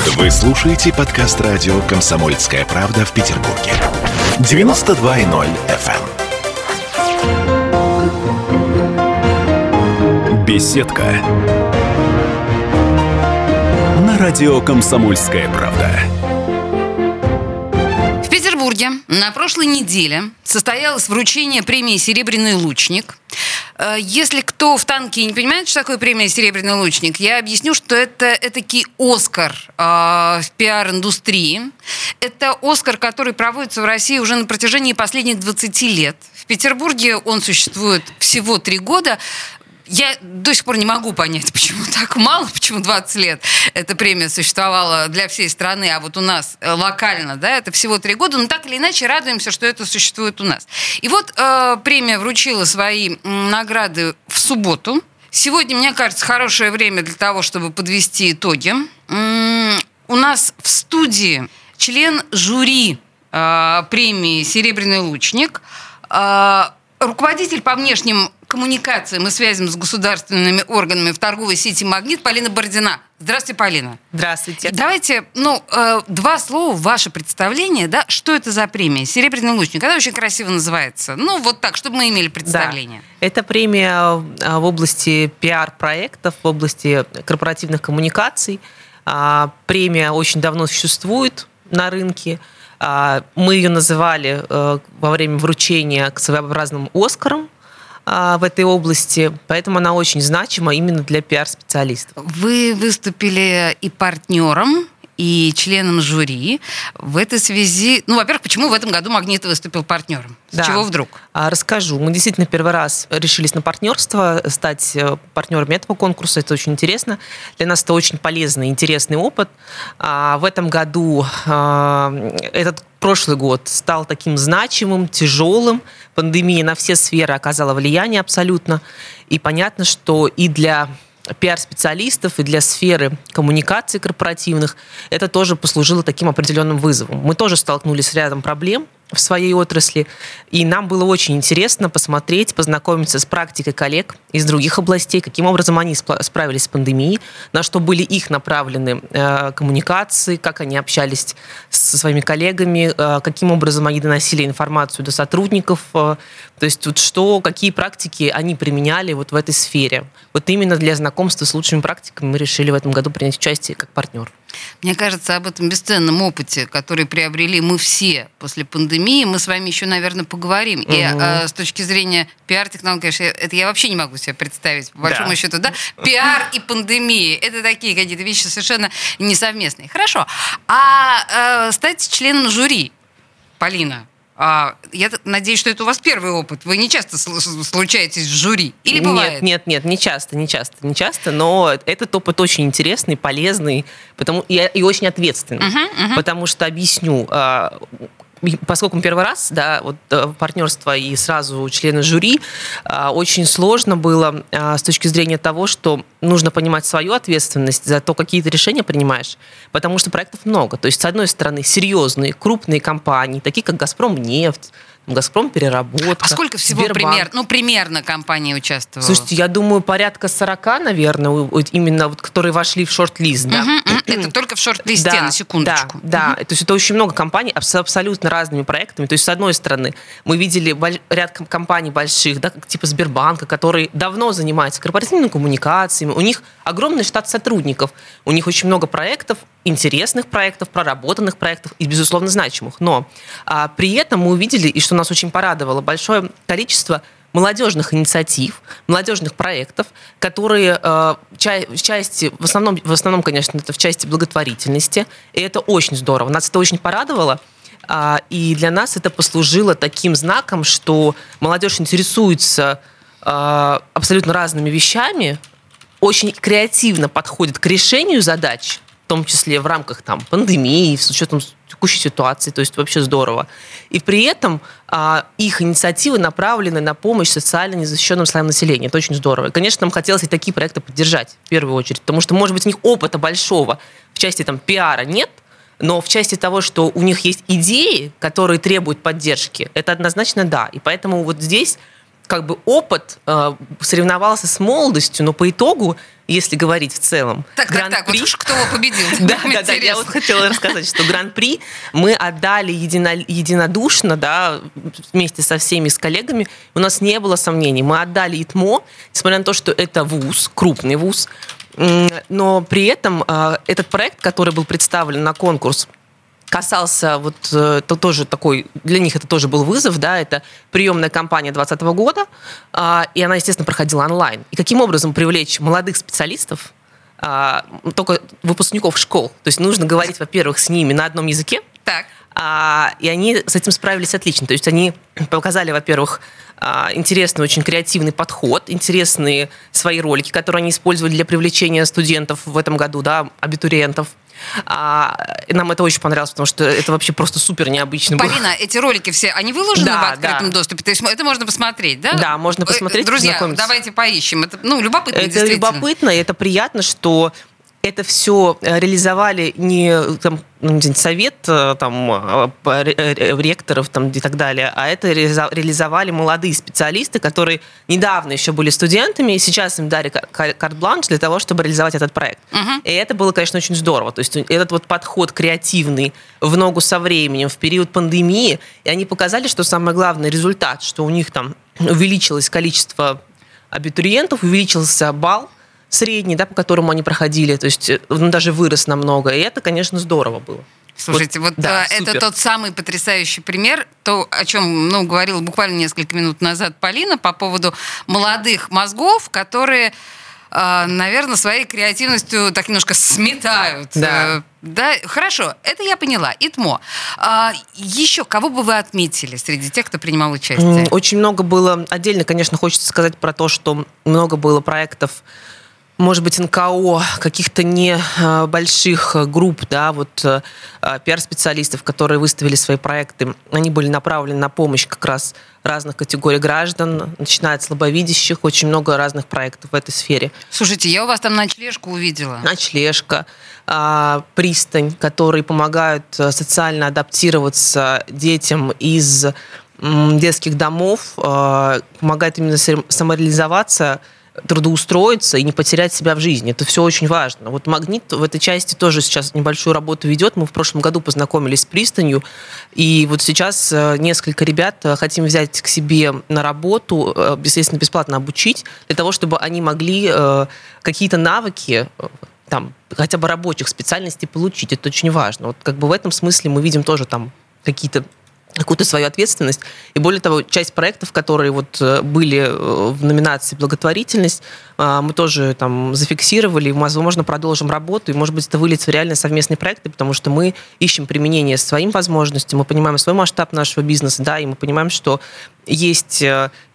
Вы слушаете подкаст радио «Комсомольская правда» в Петербурге. 92.0 FM. эм. Беседка. На радио «Комсомольская правда». В Петербурге на прошлой неделе состоялось вручение премии «Серебряный лучник». Э, Если кто в танке не понимает, что такое премия «Серебряный лучник», я объясню, что это этакий Оскар э, в пиар-индустрии. Это Оскар, который проводится в России уже на протяжении последних 20 лет. В Петербурге он существует всего три года. Я до сих пор не могу понять, почему так мало, почему 20 лет эта премия существовала для всей страны, а вот у нас э, локально, да, это всего три года, но так или иначе радуемся, что это существует у нас. И вот э, премия вручила свои награды в субботу. Сегодня, мне кажется, хорошее время для того, чтобы подвести итоги. У нас в студии член жюри э, премии «Серебряный лучник», э, руководитель по внешним коммуникациям и связям с государственными органами в торговой сети «Магнит» Полина Бородина. Здравствуйте, Полина. Здравствуйте. Давайте, ну, э, два слова, ваше представление, да, что это за премия «Серебряный лучник». Она очень красиво называется. Ну, вот так, чтобы мы имели представление. Да. Это премия а, в области пиар-проектов, в области корпоративных коммуникаций. А, Премия очень давно существует на рынке. А, Мы ее называли э, во время вручения к своеобразным Оскарам в этой области, поэтому она очень значима именно для пиар-специалистов. Вы выступили и партнером, и членом жюри. В этой связи, ну, во-первых, почему в этом году «Магнит» выступил партнером? С Да. чего вдруг? А, Расскажу. Мы действительно первый раз решились на партнерство, стать э, партнерами этого конкурса. Это очень интересно. Для нас это очень полезный, интересный опыт. А, В этом году а, этот прошлый год стал таким значимым, тяжелым. Пандемия на все сферы оказала влияние абсолютно. И понятно, что и для пиар-специалистов и для сферы коммуникаций корпоративных это тоже послужило таким определенным вызовом. Мы тоже столкнулись с рядом проблем в своей отрасли, и нам было очень интересно посмотреть, познакомиться с практикой коллег из других областей, каким образом они справились с пандемией, на что были их направлены э, коммуникации, как они общались со своими коллегами, э, каким образом они доносили информацию до сотрудников, э, то есть вот что, какие практики они применяли вот в этой сфере. Вот именно для знакомства с лучшими практиками мы решили в этом году принять участие как партнер. Мне кажется, об этом бесценном опыте, который приобрели мы все после пандемии, мы с вами еще, наверное, поговорим. И Мгм. э, с точки зрения пиар-технологий, конечно, это я вообще не могу себе представить, по большому Да. счету, да? Пиар и пандемия – это такие какие-то вещи совершенно несовместные. Хорошо. А э, стать членом жюри, Полина, а, я надеюсь, что это у вас первый опыт. Вы не часто сл- случаетесь в жюри? Или бывает? Нет, нет, нет, не часто, не часто, не часто, но этот опыт очень интересный, полезный, потому и, и очень ответственный. Мгм, мгм. Потому что объясню, а, и поскольку мы первый раз, да, вот э, партнерство и сразу члены жюри, а, очень сложно было а, с точки зрения того, что нужно понимать свою ответственность за то, какие ты решения принимаешь, потому что проектов много. То есть, с одной стороны, серьезные, крупные компании, такие как «Газпром нефть», «Газпром переработка», А сколько всего Сбербанк. пример, ну, примерно компания участвовала? Слушайте, я думаю, порядка 40, наверное, именно вот, которые вошли в шорт-лист. Да. Мгм, мгм. Это только в шорт-листе, Да, на секундочку. Да, да. то есть это очень много компаний с абсолютно разными проектами. То есть, с одной стороны, мы видели ряд ком- компаний больших, да, типа Сбербанка, которые давно занимаются корпоративными коммуникациями. У них огромный штат сотрудников. У них очень много проектов, интересных проектов, проработанных проектов и, безусловно, значимых. Но а, при этом мы увидели, и что нас очень порадовало, большое количество молодежных инициатив, молодежных проектов, которые э, ча- в части, в основном, в основном, конечно, это в части благотворительности, и это очень здорово. Нас это очень порадовало, а, и для нас это послужило таким знаком, что молодежь интересуется а, абсолютно разными вещами, очень креативно подходит к решению задач, том числе в рамках там, пандемии, с учетом текущей ситуации, то есть вообще здорово. И при этом а, их инициативы направлены на помощь социально незащищенным слоям населения. Это очень здорово. И, конечно, нам хотелось и такие проекты поддержать в первую очередь, потому что, может быть, у них опыта большого в части там, пиара нет, но в части того, что у них есть идеи, которые требуют поддержки, это однозначно да. И поэтому вот здесь как бы опыт э, соревновался с молодостью, но по итогу, если говорить в целом, Так, так, так, вот Гран-при- кто победил? да, да, да, я вот хотела рассказать, что Гран-при мы отдали едино- единодушно, да, вместе со всеми с коллегами. У нас не было сомнений. Мы отдали ИТМО, несмотря на то, что это вуз, крупный вуз, но при этом э, этот проект, который был представлен на конкурс, касался вот э, то тоже такой для них это тоже был вызов, да, это приемная кампания 2020 года, а, и она, естественно, проходила онлайн. И каким образом привлечь молодых специалистов, а, только выпускников школ? То есть нужно говорить, во-первых, с ними на одном языке, Так. а, и они с этим справились отлично. То есть они показали, во-первых, интересный, очень креативный подход, интересные свои ролики, которые они использовали для привлечения студентов в этом году, да, абитуриентов. А, нам это очень понравилось, потому что это вообще просто супер необычно было. Полина, эти ролики все, они выложены Да, в открытом да. доступе? То есть это можно посмотреть, да? Да, можно Э, посмотреть, Друзья, давайте поищем. Это, ну, любопытно, Это действительно. любопытно, и это приятно, что это все реализовали не там, совет э, там, э, э, ректоров там, и так далее, а это реализовали молодые специалисты, которые недавно еще были студентами, и сейчас им дали кар- кар- карт-бланш для того, чтобы реализовать этот проект. Мгм. И это было, конечно, очень здорово. То есть этот вот подход креативный в ногу со временем, в период пандемии, и они показали, что самое главное результат, что у них там увеличилось количество абитуриентов, увеличился балл средний, да, по которому они проходили, то есть э, он даже вырос намного, и это, конечно, здорово было. Слушайте, вот, да, э, это супер. тот самый потрясающий пример, то, о чем ну, говорила буквально несколько минут назад Полина по поводу молодых мозгов, которые, э, наверное, своей креативностью так немножко сметают. Да. Да, хорошо, это я поняла. ИТМО. А, еще кого бы вы отметили среди тех, кто принимал участие? Очень много было, отдельно, конечно, хочется сказать про то, что много было проектов, может быть, НКО, каких-то небольших групп, да, вот э, э, пиар-специалистов, которые выставили свои проекты, они были направлены на помощь как раз разных категорий граждан, начиная от слабовидящих, очень много разных проектов в этой сфере. Слушайте, я у вас там ночлежку увидела. Ночлежка, а, пристань, которые помогают э, социально адаптироваться детям из детских домов, э, помогает именно сам- самореализоваться, трудоустроиться и не потерять себя в жизни. Это все очень важно. Вот «Магнит» в этой части тоже сейчас небольшую работу ведет. Мы в прошлом году познакомились с пристанью, и вот сейчас э, несколько ребят э, хотим взять к себе на работу, э, естественно, бесплатно обучить, для того, чтобы они могли какие-то навыки там, хотя бы рабочих специальностей получить. Это очень важно. Вот как бы в этом смысле мы видим тоже там какие-то какую-то свою ответственность. И более того, часть проектов, которые вот э, были э, в номинации «Благотворительность», э, мы тоже там зафиксировали, возможно, продолжим работу, и, может быть, это выльется в реально совместные проекты, потому что мы ищем применение своим возможностям, мы понимаем свой масштаб нашего бизнеса, да, и мы понимаем, что есть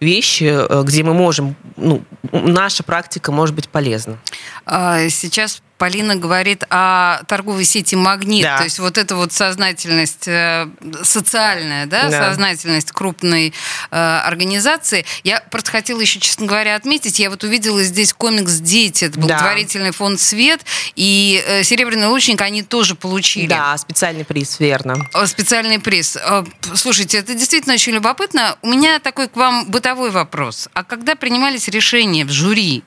вещи, где мы можем, ну, наша практика может быть полезна. А, Сейчас Полина говорит о торговой сети «Магнит». Да. То есть вот эта вот сознательность э, социальная, да, Да. сознательность крупной э, организации. Я просто хотела еще, честно говоря, отметить, я вот увидела здесь комикс «Дети», это Да. благотворительный фонд «Свет», и э, «Серебряный лучник» они тоже получили. Да, специальный приз, верно. Специальный приз. Э, Слушайте, это действительно очень любопытно. У меня такой к вам бытовой вопрос. А когда принимались решения в жюри,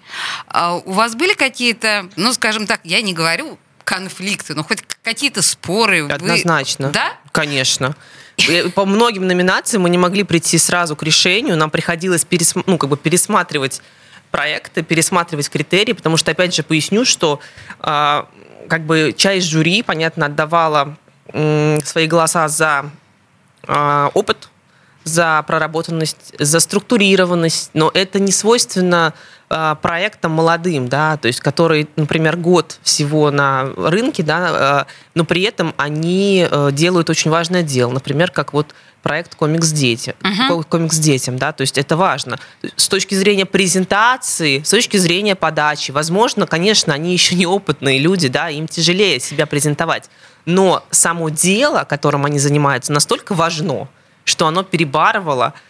а у вас были какие-то, ну, скажем так, я не говорю конфликты, но хоть какие-то споры? вы- Однозначно. Да? Конечно. По многим номинациям мы не могли прийти сразу к решению, нам приходилось пересм- ну, как бы пересматривать проекты, пересматривать критерии, потому что, опять же, поясню, что а, как бы часть жюри, понятно, отдавала м, свои голоса за а, опыт, за проработанность, за структурированность, но это не свойственно проектам молодым, да, то есть которые, например, год всего на рынке, да, а, но при этом они э, делают очень важное дело, например, как вот проект «Комикс дети», Мгм. «Комикс детям», да, то есть это важно. С точки зрения презентации, с точки зрения подачи, возможно, конечно, они еще не опытные люди, да, им тяжелее себя презентовать, но само дело, которым они занимаются, настолько важно, что оно перебарывало а,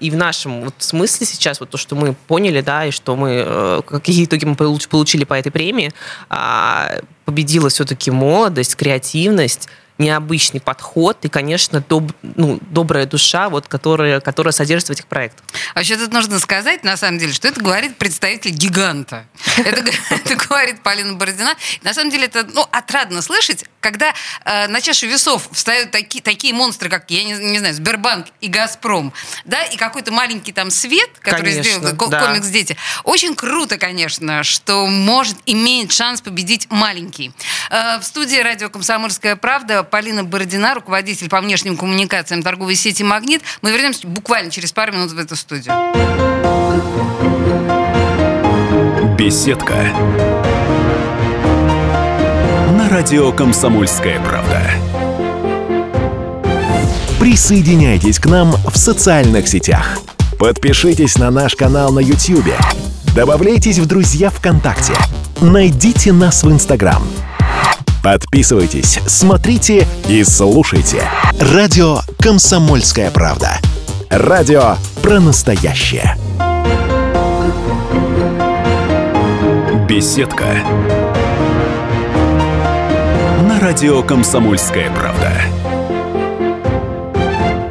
и в нашем вот смысле сейчас, вот то, что мы поняли, да, и что мы, э, какие итоги мы получ- получили по этой премии, а, победила все-таки молодость, креативность, необычный подход и, конечно, доб, ну, добрая душа, вот, которая, которая содержится в этих проектах. Вообще тут нужно сказать, на самом деле, что это говорит представитель гиганта. Это, это говорит Полина Бородина. На самом деле это ну, отрадно слышать, когда э, на чашу весов встают такие, такие монстры, как, я не, не знаю, Сбербанк и Газпром, да, и какой-то маленький там свет, который конечно, сделал да. комикс «Дети». Очень круто, конечно, что может, имеет шанс победить маленький. Э, в студии радио «Комсомольская правда» Полина Бородина, руководитель по внешним коммуникациям торговой сети «Магнит». Мы вернемся буквально через пару минут в эту студию. Беседка. На радио «Комсомольская правда». Присоединяйтесь к нам в социальных сетях. Подпишитесь на наш канал на YouTube. Добавляйтесь в друзья ВКонтакте. Найдите нас в Инстаграм – Подписывайтесь, смотрите и слушайте. Радио «Комсомольская правда». Радио про настоящее. Беседка. На радио «Комсомольская правда».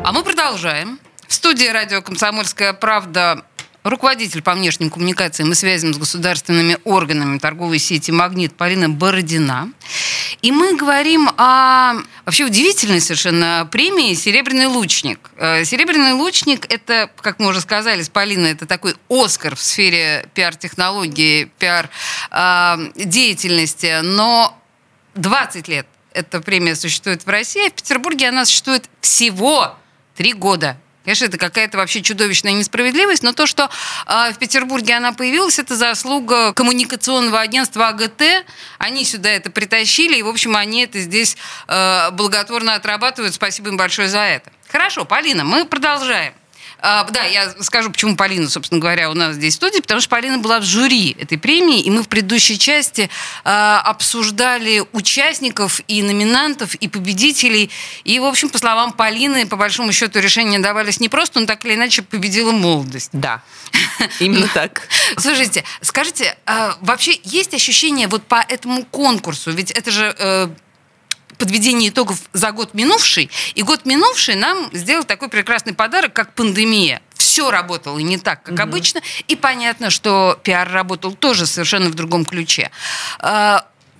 А мы продолжаем. В студии радио «Комсомольская правда» руководитель по внешним коммуникациям и связям с государственными органами торговой сети «Магнит» Полина Бородина. И мы говорим о вообще удивительной совершенно премии «Серебряный лучник». Э, «Серебряный лучник» — это, как мы уже сказали с Полиной, это такой «Оскар» в сфере пиар-технологии, пиар-деятельности. Но 20 лет эта премия существует в России, а в Петербурге она существует всего три года. Конечно, это какая-то вообще чудовищная несправедливость, но то, что э, в Петербурге она появилась, это заслуга коммуникационного агентства АГТ. Они сюда это притащили, и, в общем, они это здесь э, благотворно отрабатывают. Спасибо им большое за это. Хорошо, Полина, мы продолжаем. А, да, я скажу, почему Полина, собственно говоря, у нас здесь в студии, потому что Полина была в жюри этой премии, и мы в предыдущей части а, обсуждали участников и номинантов, и победителей. И, в общем, по словам Полины, по большому счету решения давались не просто, но так или иначе победила молодость. Да, именно так. Слушайте, скажите, а, вообще есть ощущение вот по этому конкурсу, ведь это же э, подведение итогов за год минувший. И год минувший нам сделал такой прекрасный подарок, как пандемия. Все работало не так, как угу. обычно. И понятно, что пиар работал тоже совершенно в другом ключе.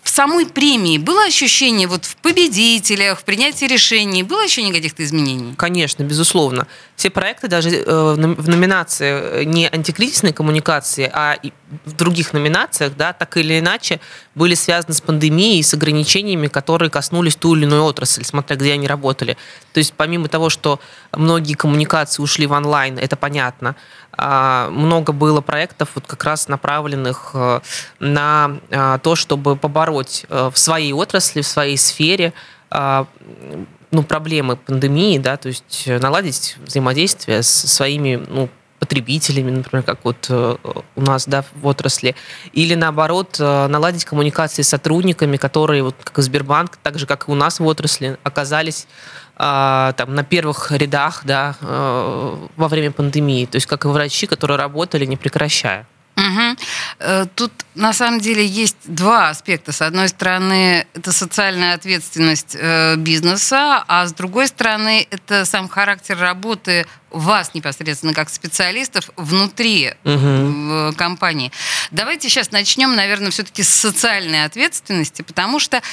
В самой премии было ощущение вот в победителях, в принятии решений, было ощущение каких-то изменений? Конечно, безусловно. Все проекты даже э, в номинации э, не антикризисной коммуникации, а в других номинациях, да, так или иначе, были связаны с пандемией, с ограничениями, которые коснулись ту или иную отрасль, смотря где они работали. То есть помимо того, что многие коммуникации ушли в онлайн, это понятно, много было проектов вот как раз направленных э, на а, то, чтобы побороть э, в своей отрасли, в своей сфере а, ну, проблемы пандемии, да, то есть наладить взаимодействие с своими ну, потребителями, например, как вот э, у нас да, в отрасли, или наоборот наладить коммуникации с сотрудниками, которые, вот, как Сбербанк, так же, как и у нас в отрасли, оказались а, там, на первых рядах да, э, во время пандемии. То есть как и врачи, которые работали, не прекращая. Угу. Тут на самом деле есть два аспекта. С одной стороны, это социальная ответственность э, бизнеса, а с другой стороны, это сам характер работы вас непосредственно как специалистов внутри угу. компании. Давайте сейчас начнем, наверное, все-таки с социальной ответственности, потому что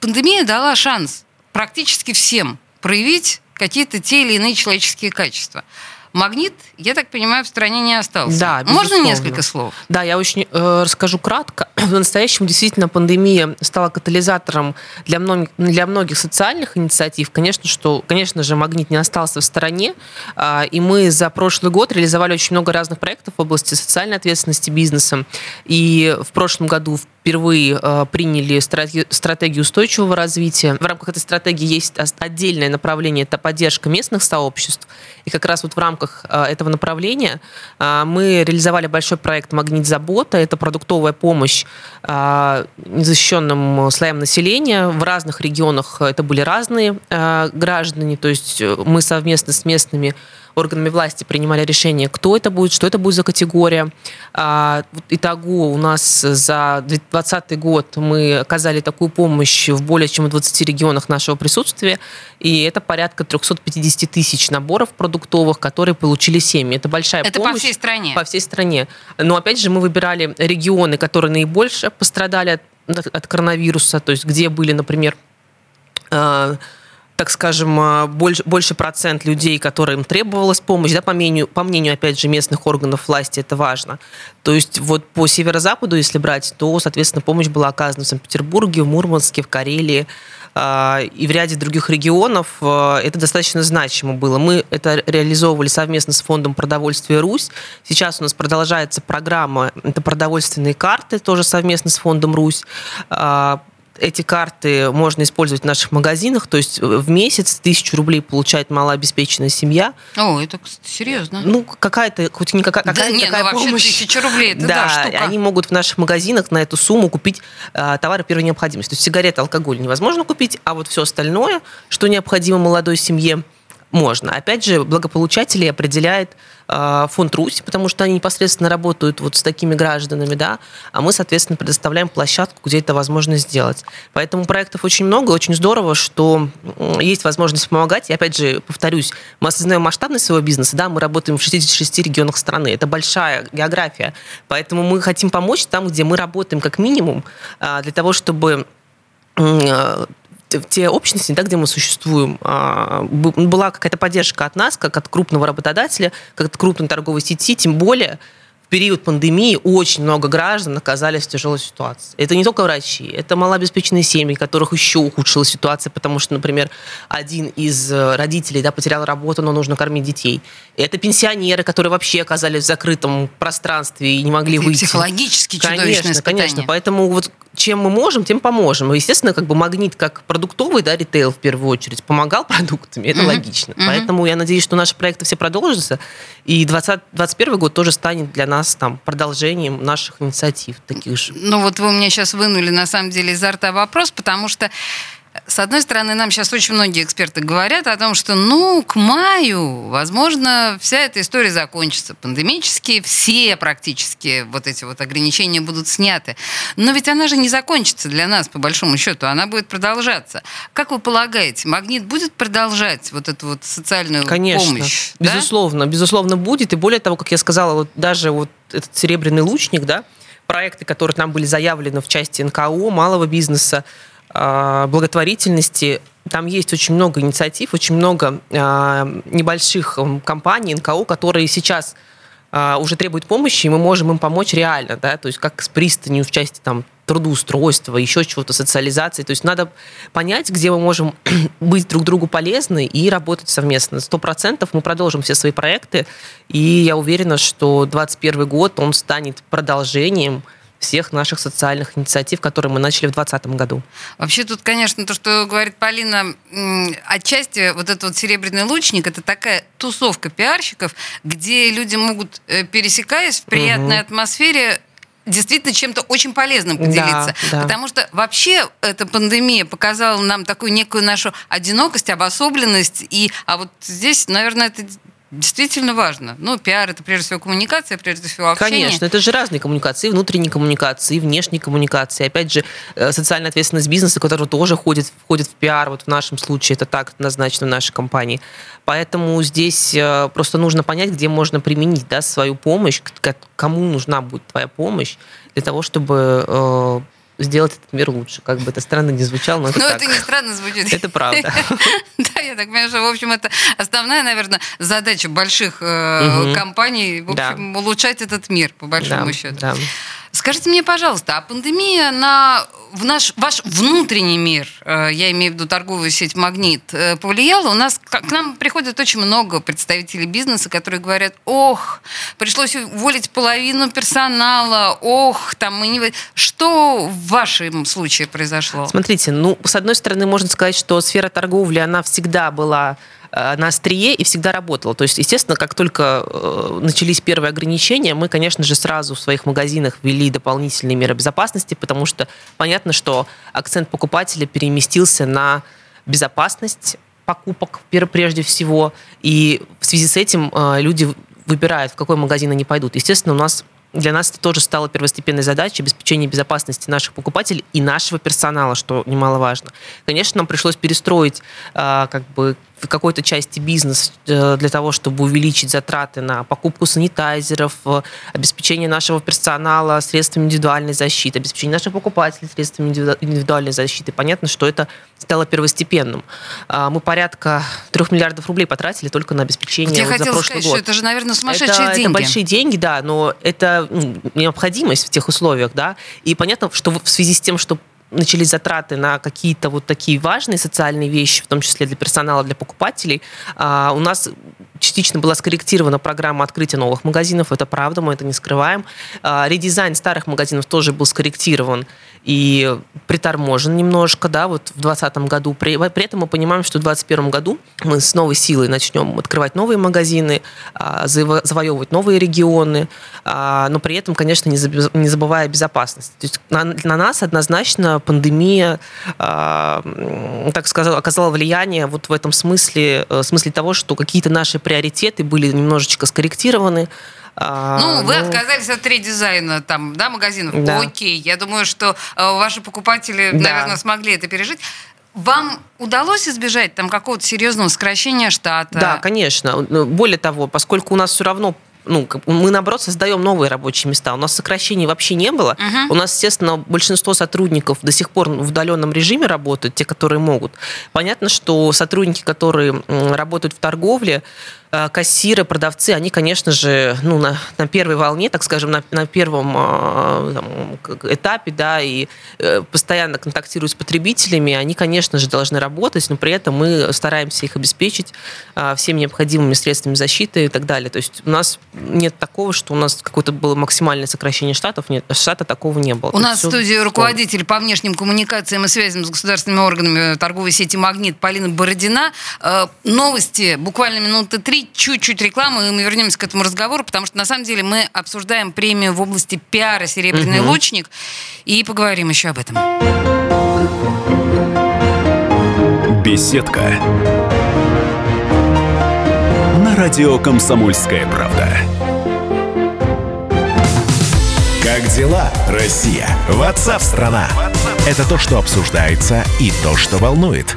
пандемия дала шанс практически всем проявить какие-то те или иные человеческие качества. Магнит, я так понимаю, в стране не остался. Да, Можно несколько слов? Да, я очень э, расскажу кратко. В настоящем действительно пандемия стала катализатором для, многих, для многих социальных инициатив. Конечно, что, конечно же, Магнит не остался в стороне. Э, и мы за прошлый год реализовали очень много разных проектов в области социальной ответственности бизнеса. И в прошлом году впервые э, приняли стратегию, стратегию устойчивого развития. В рамках этой стратегии есть отдельное направление – это поддержка местных сообществ. И как раз вот в рамках э, этого направления э, мы реализовали большой проект «Магнит Забота». Это продуктовая помощь э, незащищенным слоям населения. В разных регионах это были разные граждане. То есть мы совместно с местными органами власти принимали решение, кто это будет, что это будет за категория. А, итого у нас за 2020 год мы оказали такую помощь в более чем 20 регионах нашего присутствия, и это порядка 350 тысяч наборов продуктовых, которые получили семьи. Это большая это помощь. Это по всей стране? По всей стране. Но опять же мы выбирали регионы, которые наибольше пострадали от, от коронавируса, то есть где были, например, э, так скажем, э, больше, больше процент людей, которым требовалась помощь, да, по мнению, по мнению, опять же, местных органов власти, это важно. То есть вот по северо-западу, если брать, то, соответственно, помощь была оказана в Санкт-Петербурге, в Мурманске, в Карелии, э, и в ряде других регионов э, это достаточно значимо было. Мы это реализовывали совместно с фондом продовольствия Русь. Сейчас у нас продолжается программа, это продовольственные карты, тоже совместно с фондом Русь эти карты можно использовать в наших магазинах, то есть в месяц тысячу рублей получает малообеспеченная семья. О, это, серьезно. Ну, какая-то, хоть не какая-то да, нет, такая ну, вообще помощь. тысяча рублей, это да, да штука. они могут в наших магазинах на эту сумму купить э, товары первой необходимости. То есть сигареты, алкоголь невозможно купить, а вот все остальное, что необходимо молодой семье, можно. Опять же, благополучателей определяет э, фонд Русь, потому что они непосредственно работают вот с такими гражданами, да, а мы, соответственно, предоставляем площадку, где это возможно сделать. Поэтому проектов очень много, очень здорово, что есть возможность помогать. И опять же, повторюсь, мы осознаем масштабность своего бизнеса, да, мы работаем в 66 регионах страны, это большая география, поэтому мы хотим помочь там, где мы работаем как минимум, э, для того, чтобы в те общности, да, где мы существуем, а, была какая-то поддержка от нас, как от крупного работодателя, как от крупной торговой сети, тем более период пандемии очень много граждан оказались в тяжелой ситуации. Это не только врачи, это малообеспеченные семьи, которых еще ухудшила ситуация, потому что, например, один из э, родителей да, потерял работу, но нужно кормить детей. Это пенсионеры, которые вообще оказались в закрытом пространстве и не могли это выйти. Психологически конечно, конечно. Поэтому вот чем мы можем, тем поможем. И, естественно, как бы магнит как продуктовый, да, ритейл в первую очередь, помогал продуктами, это mm-hmm. логично. Mm-hmm. Поэтому я надеюсь, что наши проекты все продолжатся, и 2021 год тоже станет для нас там продолжением наших инициатив таких же. Ну вот вы мне сейчас вынули, на самом деле, изо рта вопрос, потому что с одной стороны, нам сейчас очень многие эксперты говорят о том, что, ну, к маю, возможно, вся эта история закончится. Пандемические все практически вот эти вот ограничения будут сняты. Но ведь она же не закончится для нас, по большому счету. Она будет продолжаться. Как вы полагаете, «Магнит» будет продолжать вот эту вот социальную Конечно, помощь? Безусловно, да? безусловно будет. И более того, как я сказала, вот даже вот этот «Серебряный лучник», да, проекты, которые нам были заявлены в части НКО, малого бизнеса, благотворительности. Там есть очень много инициатив, очень много а, небольших компаний, НКО, которые сейчас а, уже требуют помощи, и мы можем им помочь реально, да, то есть как с пристанью в части там трудоустройства, еще чего-то, социализации. То есть надо понять, где мы можем быть друг другу полезны и работать совместно. Сто процентов мы продолжим все свои проекты, и я уверена, что 2021 год, он станет продолжением всех наших социальных инициатив, которые мы начали в 2020 году. Вообще тут, конечно, то, что говорит Полина, отчасти вот этот вот «Серебряный лучник» — это такая тусовка пиарщиков, где люди могут, э, пересекаясь в приятной угу. атмосфере, действительно чем-то очень полезным поделиться. Да, да. Потому что вообще эта пандемия показала нам такую некую нашу одинокость, обособленность. И, а вот здесь, наверное, это действительно важно. Ну, пиар это прежде всего коммуникация, прежде всего общение. Конечно, это же разные коммуникации, внутренние коммуникации, внешние коммуникации. Опять же, э, социальная ответственность бизнеса, который тоже входит, входит в пиар. Вот в нашем случае это так однозначно в нашей компании. Поэтому здесь э, просто нужно понять, где можно применить да, свою помощь, кому нужна будет твоя помощь для того, чтобы э, сделать этот мир лучше. Как бы это странно не звучало, но это так. это не странно звучит. Это правда. Да, я так понимаю, что, в общем, это основная, наверное, задача больших э, компаний, в общем, улучшать этот мир, по большому счету. Скажите мне, пожалуйста, а пандемия на в наш, ваш внутренний мир, э, я имею в виду торговую сеть «Магнит», э, повлияла? У нас к нам приходит очень много представителей бизнеса, которые говорят, ох, пришлось уволить половину персонала, ох, там мы не... Что в вашем случае произошло? Смотрите, ну, с одной стороны, можно сказать, что сфера торговли, она всегда была на острие и всегда работала. То есть, естественно, как только э, начались первые ограничения, мы, конечно же, сразу в своих магазинах ввели дополнительные меры безопасности, потому что понятно, что акцент покупателя переместился на безопасность покупок прежде всего. И в связи с этим э, люди выбирают, в какой магазин они пойдут. Естественно, у нас для нас это тоже стало первостепенной задачей обеспечения безопасности наших покупателей и нашего персонала, что немаловажно. Конечно, нам пришлось перестроить э, как бы в какой-то части бизнес э, для того, чтобы увеличить затраты на покупку санитайзеров, э, обеспечение нашего персонала средствами индивидуальной защиты, обеспечение наших покупателей средствами индивидуальной защиты. Понятно, что это стало первостепенным. А, мы порядка трех миллиардов рублей потратили только на обеспечение Я вот хотела за прошлый сказать, год. что это же, наверное, сумасшедшие это, деньги. Это большие деньги, да, но это ну, необходимость в тех условиях, да. И понятно, что в связи с тем, что начались затраты на какие-то вот такие важные социальные вещи, в том числе для персонала, для покупателей, а, у нас частично была скорректирована программа открытия новых магазинов, это правда, мы это не скрываем. А, редизайн старых магазинов тоже был скорректирован и приторможен немножко, да, вот в 2020 году. При, этом мы понимаем, что в 2021 году мы с новой силой начнем открывать новые магазины, а, завоевывать новые регионы, но при этом, конечно, не забывая безопасность. То есть на нас однозначно пандемия, так сказать, оказала влияние вот в этом смысле, э, в смысле того, что какие-то наши приоритеты были немножечко скорректированы. А, ну, вы ну... отказались от редизайна там, да, магазинов. Да. Окей, я думаю, что э, ваши покупатели, да. наверное, смогли это пережить. Вам удалось избежать там какого-то серьезного сокращения штата? Да, конечно. Ну, более того, поскольку у нас все равно ну, мы, наоборот, создаем новые рабочие места. У нас сокращений вообще не было. Uh-huh. У нас, естественно, большинство сотрудников до сих пор в удаленном режиме работают, те, которые могут. Понятно, что сотрудники, которые работают в торговле, кассиры, продавцы, они, конечно же, ну, на, на первой волне, так скажем, на, на первом э, там, этапе, да, и э, постоянно контактируют с потребителями, они, конечно же, должны работать, но при этом мы стараемся их обеспечить всеми необходимыми средствами защиты и так далее. То есть у нас нет такого, что у нас какое-то было максимальное сокращение штатов, нет, штата такого не было. У нас в студии руководитель по внешним коммуникациям и связям с государственными органами торговой сети «Магнит» Полина Бородина. Новости буквально минуты три чуть-чуть рекламы, и мы вернемся к этому разговору, потому что на самом деле мы обсуждаем премию в области пиара «Серебряный угу. лучник» и поговорим еще об этом. Беседка. На радио «Комсомольская правда». Как дела, Россия? Ватсап-страна! Это то, что обсуждается и то, что волнует.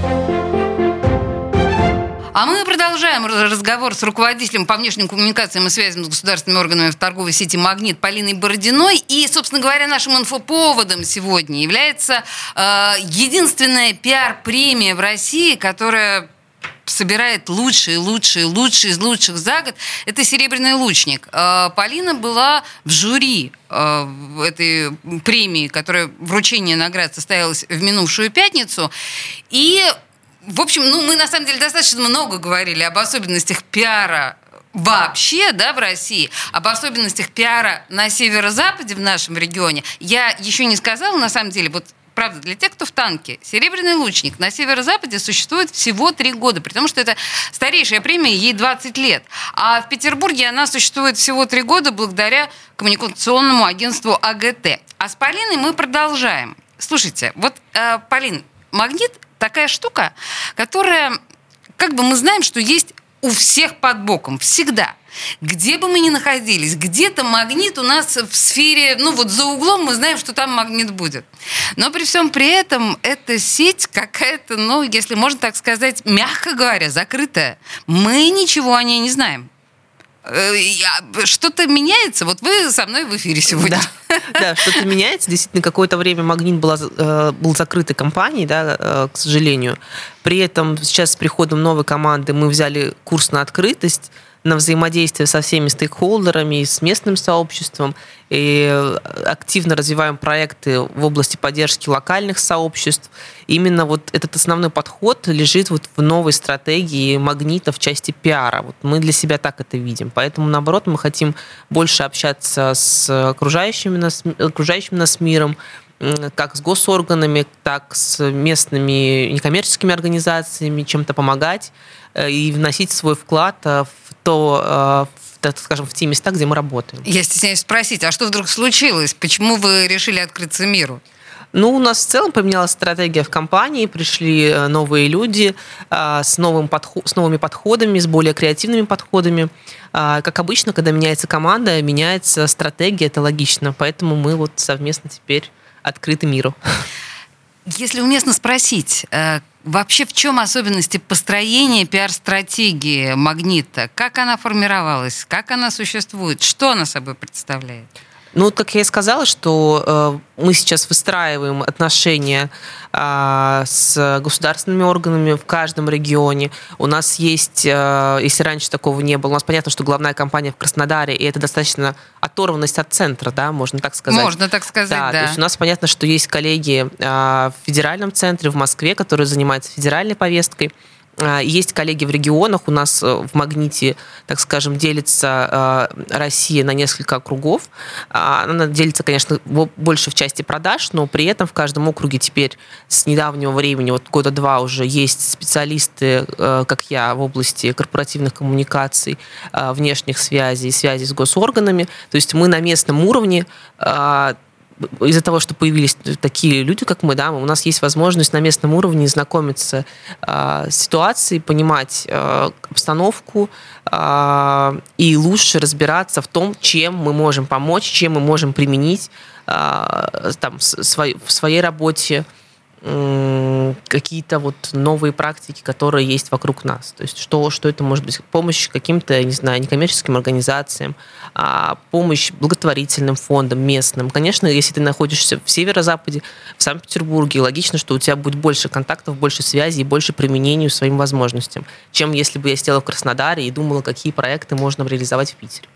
А мы продолжаем разговор с руководителем по внешним коммуникациям и связям с государственными органами в торговой сети «Магнит» Полиной Бородиной. И, собственно говоря, нашим инфоповодом сегодня является э, единственная пиар-премия в России, которая собирает лучшие, лучшие, лучшие из лучших за год, это «Серебряный лучник». Э, Полина была в жюри э, этой премии, которая вручение наград состоялось в минувшую пятницу. И в общем, ну, мы на самом деле достаточно много говорили об особенностях пиара вообще, да, в России, об особенностях пиара на северо-западе в нашем регионе. Я еще не сказала, на самом деле, вот правда, для тех, кто в танке, «Серебряный лучник» на северо-западе существует всего три года, при том, что это старейшая премия, ей 20 лет. А в Петербурге она существует всего три года благодаря коммуникационному агентству АГТ. А с Полиной мы продолжаем. Слушайте, вот, э, Полин, «Магнит» такая штука, которая, как бы мы знаем, что есть у всех под боком, всегда. Где бы мы ни находились, где-то магнит у нас в сфере, ну вот за углом мы знаем, что там магнит будет. Но при всем при этом эта сеть какая-то, ну, если можно так сказать, мягко говоря, закрытая. Мы ничего о ней не знаем. Э, что-то меняется? Вот вы со мной в эфире сегодня. Да, что-то меняется. Действительно, какое-то время «Магнит» была, э, был закрытой компанией, да, э, к сожалению. При этом сейчас с приходом новой команды мы взяли курс на открытость. На взаимодействие со всеми стейкхолдерами, с местным сообществом, и активно развиваем проекты в области поддержки локальных сообществ. Именно вот этот основной подход лежит вот в новой стратегии магнита в части пиара. Вот мы для себя так это видим. Поэтому, наоборот, мы хотим больше общаться с окружающими нас, окружающим нас миром, как с госорганами, так с местными некоммерческими организациями, чем-то помогать э, и вносить свой вклад э, в то, э, так скажем, в те места, где мы работаем. Я стесняюсь спросить, а что вдруг случилось? Почему вы решили открыться миру? Ну, у нас в целом поменялась стратегия в компании, пришли новые люди с, новым подход, с новыми подходами, с более креативными подходами. Как обычно, когда меняется команда, меняется стратегия, это логично. Поэтому мы вот совместно теперь открыты миру. Если уместно спросить, э, вообще в чем особенности построения пиар-стратегии «Магнита»? Как она формировалась? Как она существует? Что она собой представляет? Ну, как я и сказала, что э, мы сейчас выстраиваем отношения э, с государственными органами в каждом регионе. У нас есть, э, если раньше такого не было, у нас понятно, что главная компания в Краснодаре, и это достаточно оторванность от центра, да, можно так сказать. Можно так сказать, да. да. То есть у нас понятно, что есть коллеги э, в федеральном центре в Москве, которые занимаются федеральной повесткой. А, есть коллеги в регионах. У нас э, в «Магните», так скажем, делится э, Россия на несколько округов. А, она делится, конечно, больше в части продаж, но при этом в каждом округе теперь с недавнего времени, вот года два уже, есть специалисты, э, как я, в области корпоративных коммуникаций, внешних связей, связей с госорганами. То есть мы на местном уровне из-за того, что появились такие люди, как мы, да, у нас есть возможность на местном уровне знакомиться э, с ситуацией, понимать э, обстановку э, и лучше разбираться в том, чем мы можем помочь, чем мы можем применить э, там, в своей работе какие-то вот новые практики, которые есть вокруг нас. То есть что, что это может быть? Помощь каким-то, не знаю, некоммерческим организациям, а помощь благотворительным фондам местным. Конечно, если ты находишься в северо-западе, в Санкт-Петербурге, логично, что у тебя будет больше контактов, больше связей больше применению своим возможностям, чем если бы я сидела в Краснодаре и думала, какие проекты можно реализовать в Питере.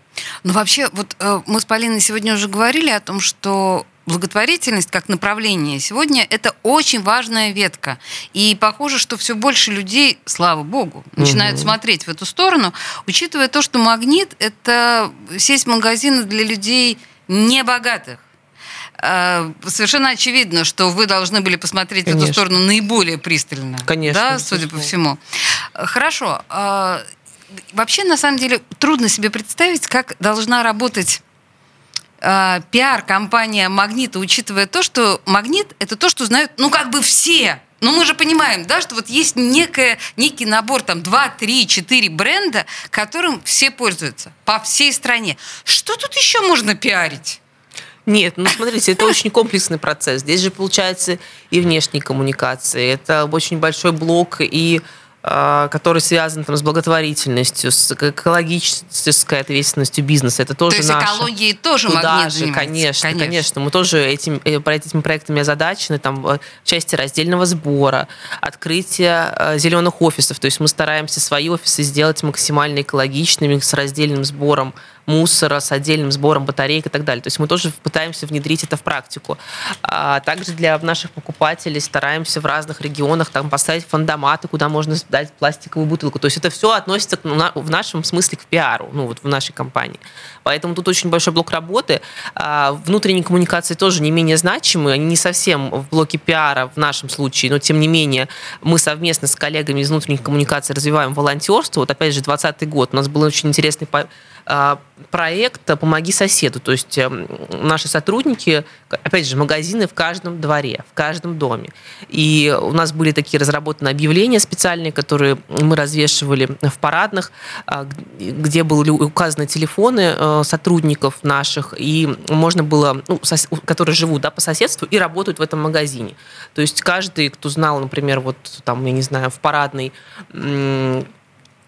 Ну, вообще, вот э, мы с Полиной сегодня уже говорили о том, что благотворительность как направление сегодня это очень важная ветка. И похоже, что все больше людей, слава богу, начинают угу. смотреть в эту сторону, учитывая то, что магнит это сеть магазинов для людей небогатых. А, совершенно очевидно, что вы должны были посмотреть Конечно. в эту сторону наиболее пристально. Конечно. Да, судя по всему. Хорошо. А, вообще, на самом деле, трудно себе представить, как должна работать э, пиар-компания «Магнита», учитывая то, что «Магнит» — это то, что знают, ну, как бы все. Но мы же понимаем, да, что вот есть некое, некий набор, там, 2, 3, 4 бренда, которым все пользуются по всей стране. Что тут еще можно пиарить? Нет, ну смотрите, это очень комплексный процесс. Здесь же получается и внешние коммуникации, это очень большой блок и а, который связан там, с благотворительностью, с экологической ответственностью бизнеса. Это тоже То есть наше. экологией тоже Туда же, конечно, конечно, конечно. Мы тоже этим, э, этими проектами озадачены, там, в части раздельного сбора, открытия э, зеленых офисов. То есть мы стараемся свои офисы сделать максимально экологичными, с раздельным сбором мусора, с отдельным сбором батареек и так далее. То есть мы тоже пытаемся внедрить это в практику. А также для наших покупателей стараемся в разных регионах там поставить фандоматы, куда можно сдать пластиковую бутылку. То есть это все относится в нашем смысле к пиару, ну вот в нашей компании. Поэтому тут очень большой блок работы. А внутренние коммуникации тоже не менее значимы. Они не совсем в блоке пиара в нашем случае, но тем не менее мы совместно с коллегами из внутренних коммуникаций развиваем волонтерство. Вот опять же 2020 год у нас был очень интересный проект «Помоги соседу». То есть эм, наши сотрудники, опять же, магазины в каждом дворе, в каждом доме. И у нас были такие разработаны объявления специальные, которые мы развешивали в парадных, а, где были указаны телефоны э, сотрудников наших, и можно было, ну, которые живут да, по соседству и работают в этом магазине. То есть каждый, кто знал, например, вот там, я не знаю, в парадной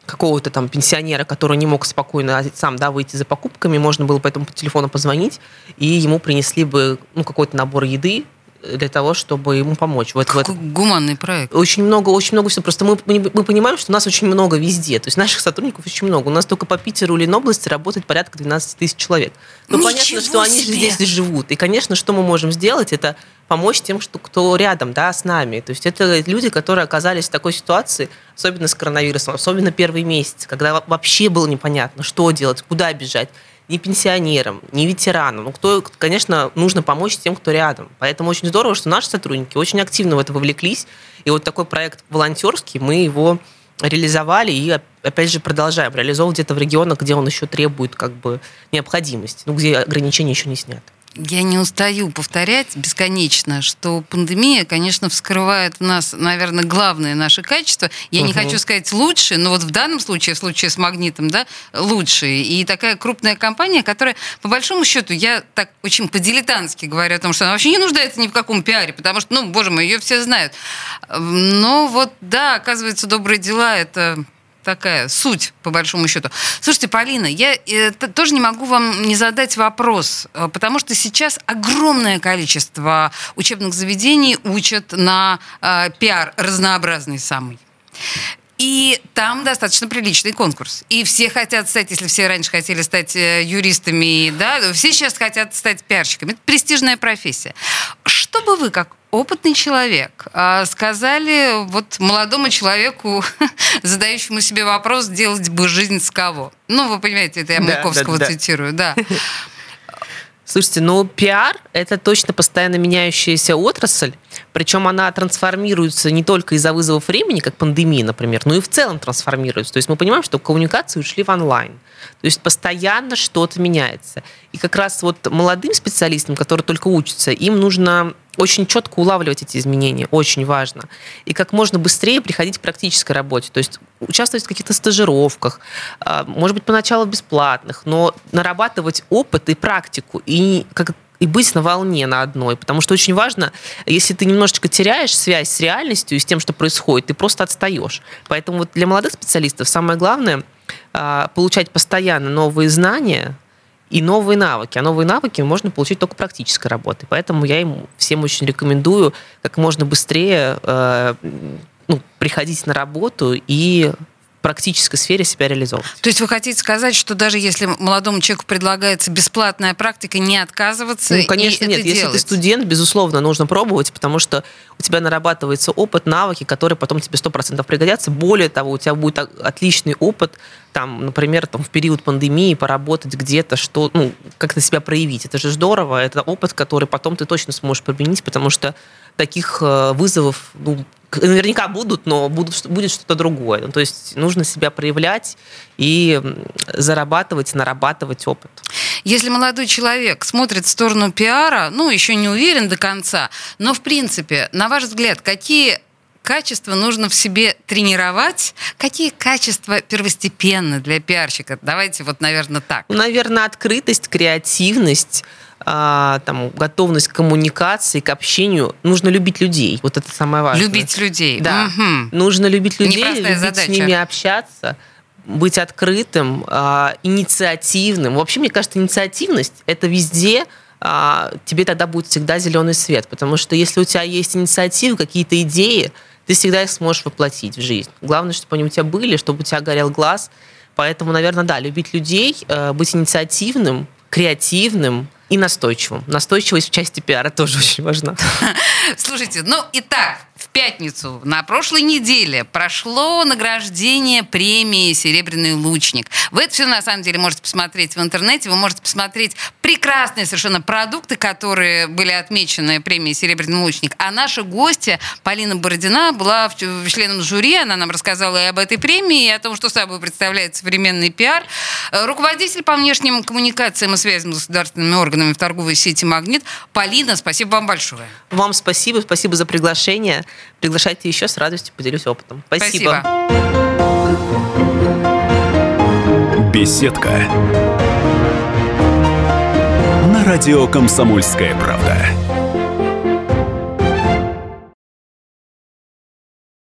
какого-то там пенсионера, который не мог спокойно сам да, выйти за покупками, можно было по этому телефону позвонить, и ему принесли бы ну, какой-то набор еды, для того, чтобы ему помочь. Вот, Какой вот. гуманный проект. Очень много, очень много всего. Просто мы, мы, понимаем, что у нас очень много везде. То есть наших сотрудников очень много. У нас только по Питеру или Ленобласти работает порядка 12 тысяч человек. Ну, понятно, что они же себе! здесь живут. И, конечно, что мы можем сделать, это помочь тем, что, кто рядом, да, с нами. То есть это люди, которые оказались в такой ситуации, особенно с коронавирусом, особенно первые месяцы, когда во- вообще было непонятно, что делать, куда бежать ни пенсионерам, ни ветеранам. Ну, кто, конечно, нужно помочь тем, кто рядом. Поэтому очень здорово, что наши сотрудники очень активно в это вовлеклись. И вот такой проект волонтерский, мы его реализовали и, оп- опять же, продолжаем реализовывать где-то в регионах, где он еще требует как бы необходимости, ну, где ограничения еще не сняты. Я не устаю повторять бесконечно, что пандемия, конечно, вскрывает в нас, наверное, главное наше качество. Я не Мгм. хочу сказать лучшее, но вот в данном случае, в случае с магнитом, да, лучшие. И такая крупная компания, которая, по большому счету, я так очень по-дилетантски говорю о том, что она вообще не нуждается ни в каком пиаре, потому что, ну, боже мой, ее все знают. Но вот, да, оказывается, добрые дела – это такая суть, по большому счету. Слушайте, Полина, я э, т- тоже не могу вам не задать вопрос, э, потому что сейчас огромное количество учебных заведений учат на э, пиар разнообразный самый. И там достаточно приличный конкурс. И все хотят стать, если все раньше хотели стать э, юристами, да, все сейчас хотят стать пиарщиками. Это престижная профессия. Что бы вы, как опытный человек, а, сказали вот молодому человеку, задающему себе вопрос, делать бы жизнь с кого? Ну, вы понимаете, это я Да, Маяковского да, да. цитирую, да. Слушайте, ну пиар – это точно постоянно меняющаяся отрасль, причем она трансформируется не только из-за вызовов времени, как пандемия, например, но и в целом трансформируется. То есть мы понимаем, что коммуникации ушли в онлайн. То есть постоянно что-то меняется. И как раз вот молодым специалистам, которые только учатся, им нужно очень четко улавливать эти изменения, очень важно. И как можно быстрее приходить к практической работе. То есть участвовать в каких-то стажировках, а, может быть, поначалу бесплатных, но нарабатывать опыт и практику, и как и быть на волне на одной, потому что очень важно, если ты немножечко теряешь связь с реальностью и с тем, что происходит, ты просто отстаешь. Поэтому вот для молодых специалистов самое главное а, получать постоянно новые знания, и новые навыки. А новые навыки можно получить только практической работой. Поэтому я им всем очень рекомендую как можно быстрее э, ну, приходить на работу и практической сфере себя реализовывать. То есть вы хотите сказать, что даже если молодому человеку предлагается бесплатная практика, не отказываться Ну, конечно, и нет. это Если делать? ты студент, безусловно, нужно пробовать, потому что у тебя нарабатывается опыт, навыки, которые потом тебе 100% пригодятся. Более того, у тебя будет отличный опыт, там, например, там, в период пандемии поработать где-то, что, ну, как-то себя проявить. Это же здорово, это опыт, который потом ты точно сможешь применить, потому что таких э, вызовов, ну, наверняка будут, но будут, будет что-то другое. Ну, то есть нужно себя проявлять и зарабатывать, нарабатывать опыт. Если молодой человек смотрит в сторону пиара, ну, еще не уверен до конца, но, в принципе, на ваш взгляд, какие качества нужно в себе тренировать? Какие качества первостепенны для пиарщика? Давайте вот, наверное, так. Ну, наверное, открытость, креативность, а, там, готовность к коммуникации, к общению. Нужно любить людей. Вот это самое важное. Любить людей. Да. Мгм. Нужно любить людей, Непростая любить задача. с ними общаться, быть открытым, а, инициативным. Вообще, мне кажется, инициативность – это везде а, тебе тогда будет всегда зеленый свет. Потому что если у тебя есть инициатива, какие-то идеи, ты всегда их сможешь воплотить в жизнь. Главное, чтобы они у тебя были, чтобы у тебя горел глаз. Поэтому, наверное, да, любить людей, э, быть инициативным, креативным и настойчивым. Настойчивость в части пиара тоже очень важна. Слушайте, ну итак, в пятницу на прошлой неделе прошло награждение премии «Серебряный лучник». Вы это все, на самом деле, можете посмотреть в интернете. Вы можете посмотреть прекрасные совершенно продукты, которые были отмечены премией «Серебряный лучник». А наша гостья Полина Бородина была членом жюри. Она нам рассказала и об этой премии, и о том, что собой представляет современный пиар. Э, Руководитель по внешним коммуникациям и связям с государственными органами в торговой сети «Магнит». Полина, спасибо вам большое. Вам спасибо, спасибо за приглашение. Приглашайте еще, с радостью поделюсь опытом. Спасибо. Беседка. На радио «Комсомольская правда».